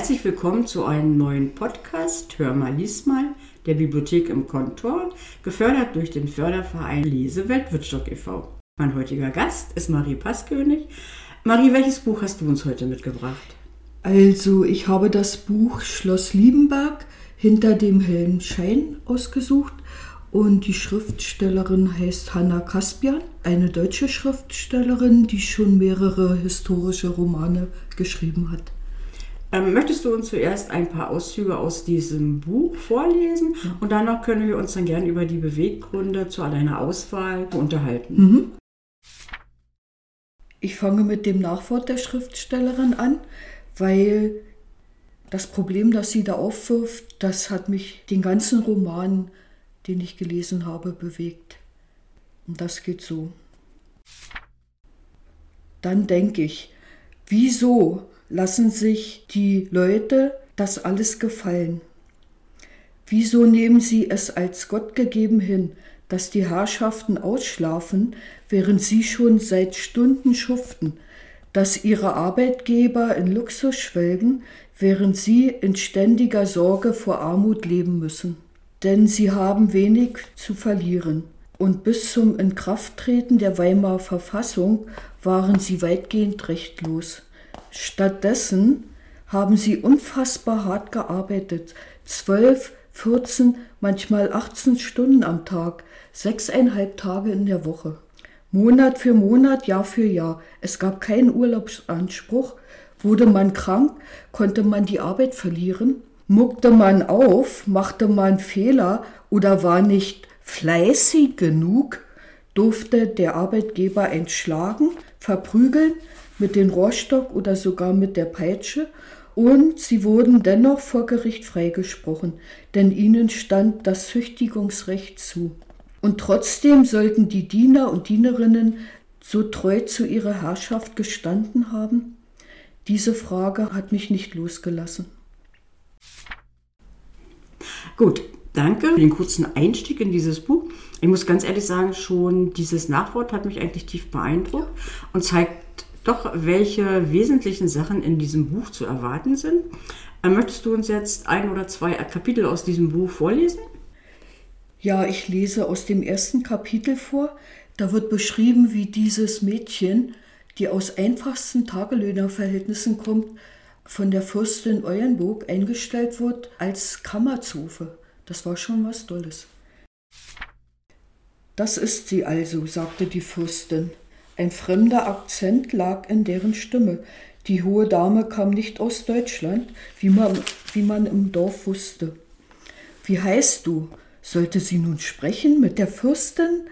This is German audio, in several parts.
Herzlich willkommen zu einem neuen Podcast Hör mal, lies mal der Bibliothek im Kontor, gefördert durch den Förderverein Lesewelt Wittstock e.V. Mein heutiger Gast ist Marie Passkönig. Marie, welches Buch hast du uns heute mitgebracht? Also, ich habe das Buch Schloss Liebenberg hinter dem hellen Schein ausgesucht und die Schriftstellerin heißt Hanna Kaspian, eine deutsche Schriftstellerin, die schon mehrere historische Romane geschrieben hat. Ähm, möchtest du uns zuerst ein paar Auszüge aus diesem Buch vorlesen und danach können wir uns dann gerne über die Beweggründe zu deiner Auswahl unterhalten. Mhm. Ich fange mit dem Nachwort der Schriftstellerin an, weil das Problem, das sie da aufwirft, das hat mich den ganzen Roman, den ich gelesen habe, bewegt. Und das geht so. Dann denke ich, wieso lassen sich die Leute das alles gefallen? Wieso nehmen sie es als Gott gegeben hin, dass die Herrschaften ausschlafen, während sie schon seit Stunden schuften, dass ihre Arbeitgeber in Luxus schwelgen, während sie in ständiger Sorge vor Armut leben müssen? Denn sie haben wenig zu verlieren. Und bis zum Inkrafttreten der Weimarer Verfassung waren sie weitgehend rechtlos. Stattdessen haben sie unfassbar hart gearbeitet. Zwölf, 14, manchmal 18 Stunden am Tag, sechseinhalb Tage in der Woche. Monat für Monat, Jahr für Jahr. Es gab keinen Urlaubsanspruch. Wurde man krank, konnte man die Arbeit verlieren. Muckte man auf, machte man Fehler oder war nicht fleißig genug, durfte der Arbeitgeber entschlagen, verprügeln, mit dem Rohrstock oder sogar mit der Peitsche und sie wurden dennoch vor Gericht freigesprochen, denn ihnen stand das Züchtigungsrecht zu. Und trotzdem sollten die Diener und Dienerinnen so treu zu ihrer Herrschaft gestanden haben? Diese Frage hat mich nicht losgelassen. Gut, danke für den kurzen Einstieg in dieses Buch. Ich muss ganz ehrlich sagen, schon dieses Nachwort hat mich eigentlich tief beeindruckt und zeigt doch, welche wesentlichen Sachen in diesem Buch zu erwarten sind. Äh, möchtest du uns jetzt ein oder zwei Kapitel aus diesem Buch vorlesen? Ja, ich lese aus dem ersten Kapitel vor. Da wird beschrieben, wie dieses Mädchen, die aus einfachsten Tagelöhnerverhältnissen kommt, von der Fürstin Eulenburg eingestellt wird als Kammerzofe. Das war schon was Tolles. Das ist sie also, sagte die Fürstin. Ein fremder Akzent lag in deren Stimme. Die hohe Dame kam nicht aus Deutschland, wie man, wie man im Dorf wusste. Wie heißt du? Sollte sie nun sprechen mit der Fürstin?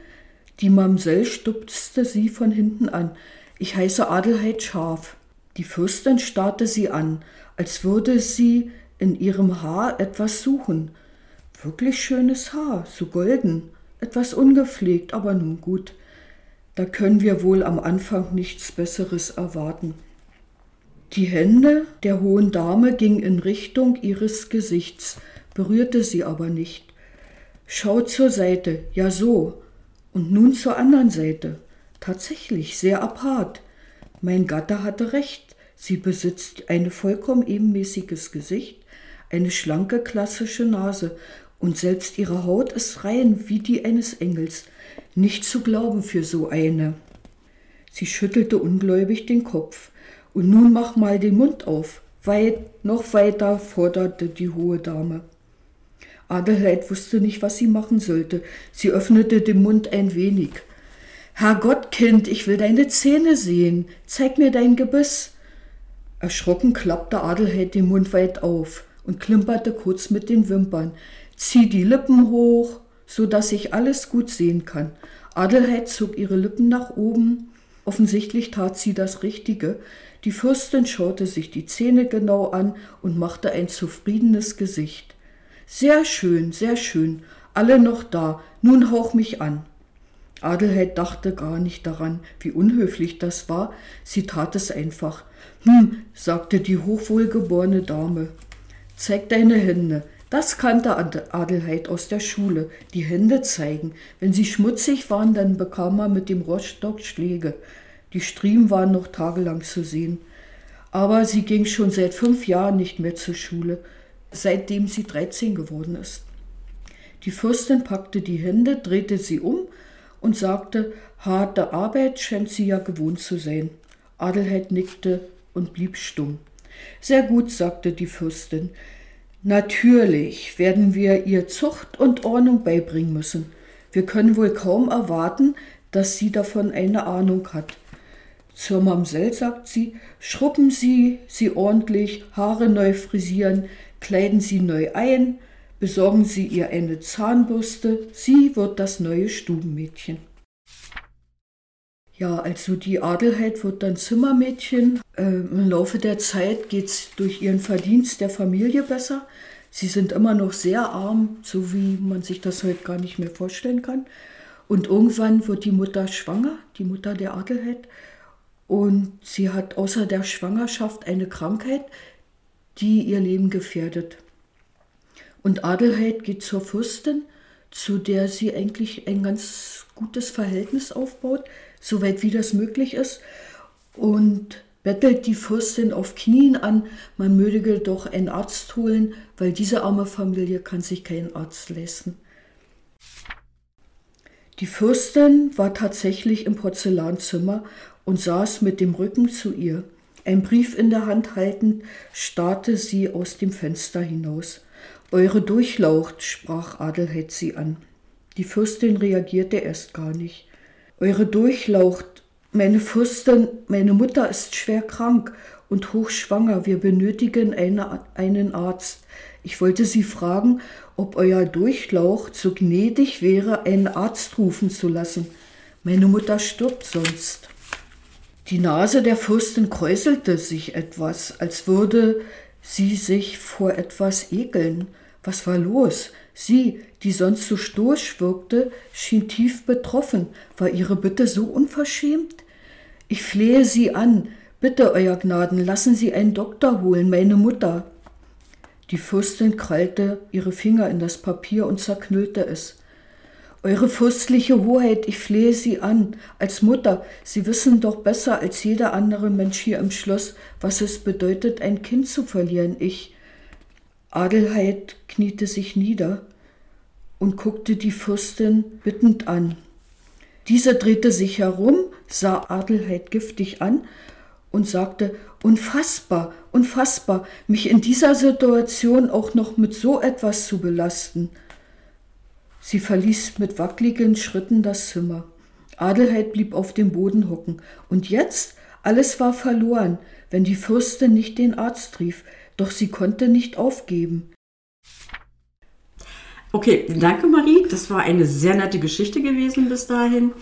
Die Mamsell stupste sie von hinten an. Ich heiße Adelheid Scharf. Die Fürstin starrte sie an, als würde sie in ihrem Haar etwas suchen. Wirklich schönes Haar, so golden, etwas ungepflegt, aber nun gut. Da können wir wohl am Anfang nichts Besseres erwarten. Die Hände der hohen Dame gingen in Richtung ihres Gesichts, berührte sie aber nicht. Schau zur Seite, ja so, und nun zur anderen Seite. Tatsächlich sehr apart. Mein Gatte hatte recht, sie besitzt ein vollkommen ebenmäßiges Gesicht, eine schlanke klassische Nase, und selbst ihre Haut ist rein wie die eines Engels. Nicht zu glauben für so eine. Sie schüttelte ungläubig den Kopf. Und nun mach mal den Mund auf. Weit, noch weiter, forderte die hohe Dame. Adelheid wusste nicht, was sie machen sollte. Sie öffnete den Mund ein wenig. Herrgott, Kind, ich will deine Zähne sehen. Zeig mir dein Gebiss. Erschrocken klappte Adelheid den Mund weit auf und klimperte kurz mit den Wimpern. Zieh die Lippen hoch, so dass ich alles gut sehen kann. Adelheid zog ihre Lippen nach oben. Offensichtlich tat sie das Richtige. Die Fürstin schaute sich die Zähne genau an und machte ein zufriedenes Gesicht. Sehr schön, sehr schön. Alle noch da. Nun hauch mich an. Adelheid dachte gar nicht daran, wie unhöflich das war. Sie tat es einfach. Hm, sagte die hochwohlgeborene Dame. Zeig deine Hände. Das kannte Adelheid aus der Schule, die Hände zeigen. Wenn sie schmutzig waren, dann bekam er mit dem Roststock Schläge. Die Striemen waren noch tagelang zu sehen. Aber sie ging schon seit fünf Jahren nicht mehr zur Schule, seitdem sie 13 geworden ist. Die Fürstin packte die Hände, drehte sie um und sagte, harte Arbeit scheint sie ja gewohnt zu sein. Adelheid nickte und blieb stumm. Sehr gut, sagte die Fürstin. Natürlich werden wir ihr Zucht und Ordnung beibringen müssen. Wir können wohl kaum erwarten, dass sie davon eine Ahnung hat. Zur Mamsell sagt sie, schrubben Sie sie ordentlich, Haare neu frisieren, kleiden Sie neu ein, besorgen Sie ihr eine Zahnbürste, sie wird das neue Stubenmädchen. Ja, also die Adelheid wird dann Zimmermädchen. Äh, Im Laufe der Zeit geht es durch ihren Verdienst der Familie besser. Sie sind immer noch sehr arm, so wie man sich das heute gar nicht mehr vorstellen kann. Und irgendwann wird die Mutter schwanger, die Mutter der Adelheid. Und sie hat außer der Schwangerschaft eine Krankheit, die ihr Leben gefährdet. Und Adelheid geht zur Fürstin, zu der sie eigentlich ein ganz gutes Verhältnis aufbaut soweit wie das möglich ist, und bettelt die Fürstin auf Knien an, man möge doch einen Arzt holen, weil diese arme Familie kann sich keinen Arzt leisten. Die Fürstin war tatsächlich im Porzellanzimmer und saß mit dem Rücken zu ihr. Ein Brief in der Hand haltend, starrte sie aus dem Fenster hinaus. Eure Durchlaucht, sprach Adelheid sie an. Die Fürstin reagierte erst gar nicht eure Durchlaucht. Meine Fürstin, meine Mutter ist schwer krank und hochschwanger. Wir benötigen eine, einen Arzt. Ich wollte Sie fragen, ob euer Durchlaucht so gnädig wäre, einen Arzt rufen zu lassen. Meine Mutter stirbt sonst. Die Nase der Fürstin kräuselte sich etwas, als würde sie sich vor etwas ekeln. Was war los? Sie, die sonst so stoisch wirkte, schien tief betroffen. War ihre Bitte so unverschämt? Ich flehe Sie an. Bitte, Euer Gnaden, lassen Sie einen Doktor holen, meine Mutter. Die Fürstin krallte ihre Finger in das Papier und zerknüllte es. Eure fürstliche Hoheit, ich flehe Sie an, als Mutter, Sie wissen doch besser als jeder andere Mensch hier im Schloss, was es bedeutet, ein Kind zu verlieren. Ich. Adelheid kniete sich nieder und guckte die Fürstin bittend an. Diese drehte sich herum, sah Adelheid giftig an und sagte, unfassbar, unfassbar, mich in dieser Situation auch noch mit so etwas zu belasten. Sie verließ mit wackligen Schritten das Zimmer. Adelheid blieb auf dem Boden hocken. Und jetzt? Alles war verloren, wenn die Fürstin nicht den Arzt rief, doch sie konnte nicht aufgeben. Okay, danke Marie. Das war eine sehr nette Geschichte gewesen bis dahin.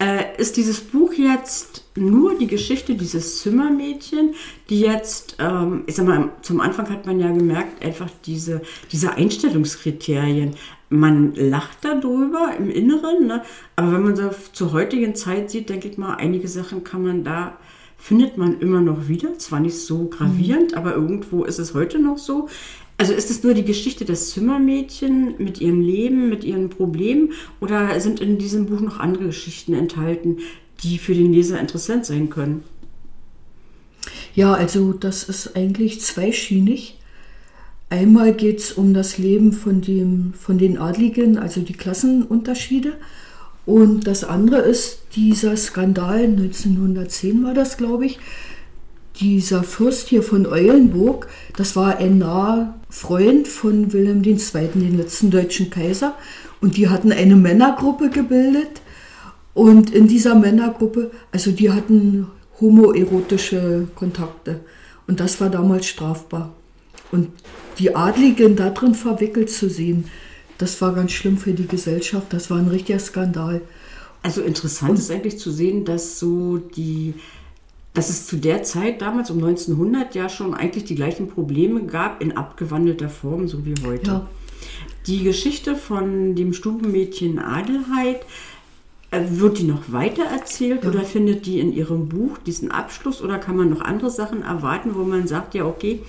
Äh, ist dieses Buch jetzt nur die Geschichte dieses Zimmermädchen, die jetzt, ähm, ich sag mal, zum Anfang hat man ja gemerkt, einfach diese, diese Einstellungskriterien. Man lacht darüber im Inneren, ne? aber wenn man so zur heutigen Zeit sieht, denke ich mal, einige Sachen kann man da findet man immer noch wieder. Zwar nicht so gravierend, mhm. aber irgendwo ist es heute noch so. Also ist es nur die Geschichte des Zimmermädchen mit ihrem Leben, mit ihren Problemen oder sind in diesem Buch noch andere Geschichten enthalten, die für den Leser interessant sein können? Ja, also das ist eigentlich zweischienig. Einmal geht es um das Leben von, dem, von den Adligen, also die Klassenunterschiede. Und das andere ist dieser Skandal, 1910 war das, glaube ich, dieser Fürst hier von Eulenburg, das war ein naher Freund von Wilhelm II., den letzten deutschen Kaiser. Und die hatten eine Männergruppe gebildet. Und in dieser Männergruppe, also die hatten homoerotische Kontakte. Und das war damals strafbar. Und die Adligen darin verwickelt zu sehen, das war ganz schlimm für die Gesellschaft. Das war ein richtiger Skandal. Also interessant und, ist eigentlich zu sehen, dass so die dass es zu der Zeit damals um 1900 ja schon eigentlich die gleichen Probleme gab in abgewandelter Form, so wie heute. Ja. Die Geschichte von dem Stubenmädchen Adelheid, äh, wird die noch weiter erzählt ja. oder findet die in ihrem Buch diesen Abschluss oder kann man noch andere Sachen erwarten, wo man sagt, ja, okay,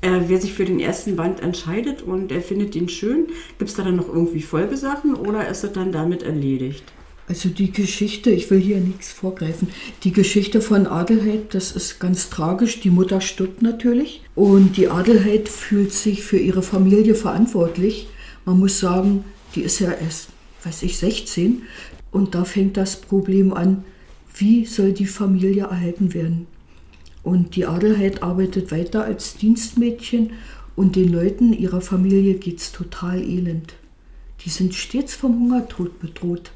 äh, wer sich für den ersten Band entscheidet und er findet ihn schön, gibt es da dann noch irgendwie Folgesachen oder ist es dann damit erledigt? Also die Geschichte, ich will hier nichts vorgreifen, die Geschichte von Adelheid, das ist ganz tragisch. Die Mutter stirbt natürlich und die Adelheid fühlt sich für ihre Familie verantwortlich. Man muss sagen, die ist ja erst, weiß ich, 16 und da fängt das Problem an, wie soll die Familie erhalten werden. Und die Adelheid arbeitet weiter als Dienstmädchen und den Leuten ihrer Familie geht es total elend. Die sind stets vom Hungertod bedroht.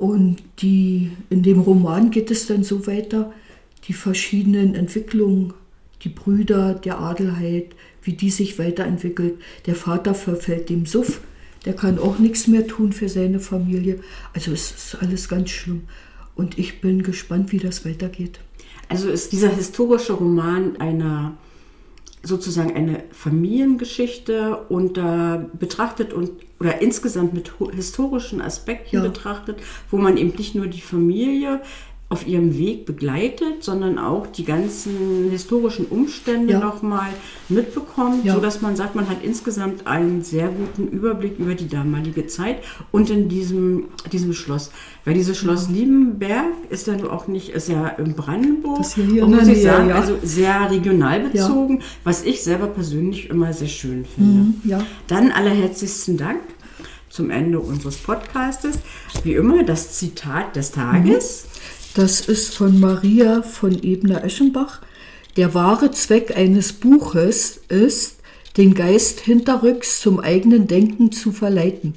Und die, in dem Roman geht es dann so weiter, die verschiedenen Entwicklungen, die Brüder der Adelheid, wie die sich weiterentwickelt. Der Vater verfällt dem Suff, der kann auch nichts mehr tun für seine Familie. Also es ist alles ganz schlimm. Und ich bin gespannt, wie das weitergeht. Also ist dieser historische Roman einer sozusagen eine Familiengeschichte und äh, betrachtet und oder insgesamt mit historischen Aspekten ja. betrachtet, wo man eben nicht nur die Familie auf ihrem Weg begleitet, sondern auch die ganzen historischen Umstände ja. nochmal mitbekommt, ja. sodass man sagt, man hat insgesamt einen sehr guten Überblick über die damalige Zeit und in diesem, diesem Schloss. Weil dieses Schloss ja. Liebenberg ist ja auch nicht, ist ja in Brandenburg. Das hier hier und muss ich sagen, ja. also sehr regional bezogen, was ich selber persönlich immer sehr schön finde. Mhm. Dann allerherzlichsten Dank zum Ende unseres Podcastes. Wie immer das Zitat des Tages. Mhm. Das ist von Maria von Ebner-Eschenbach. Der wahre Zweck eines Buches ist, den Geist hinterrücks zum eigenen Denken zu verleiten.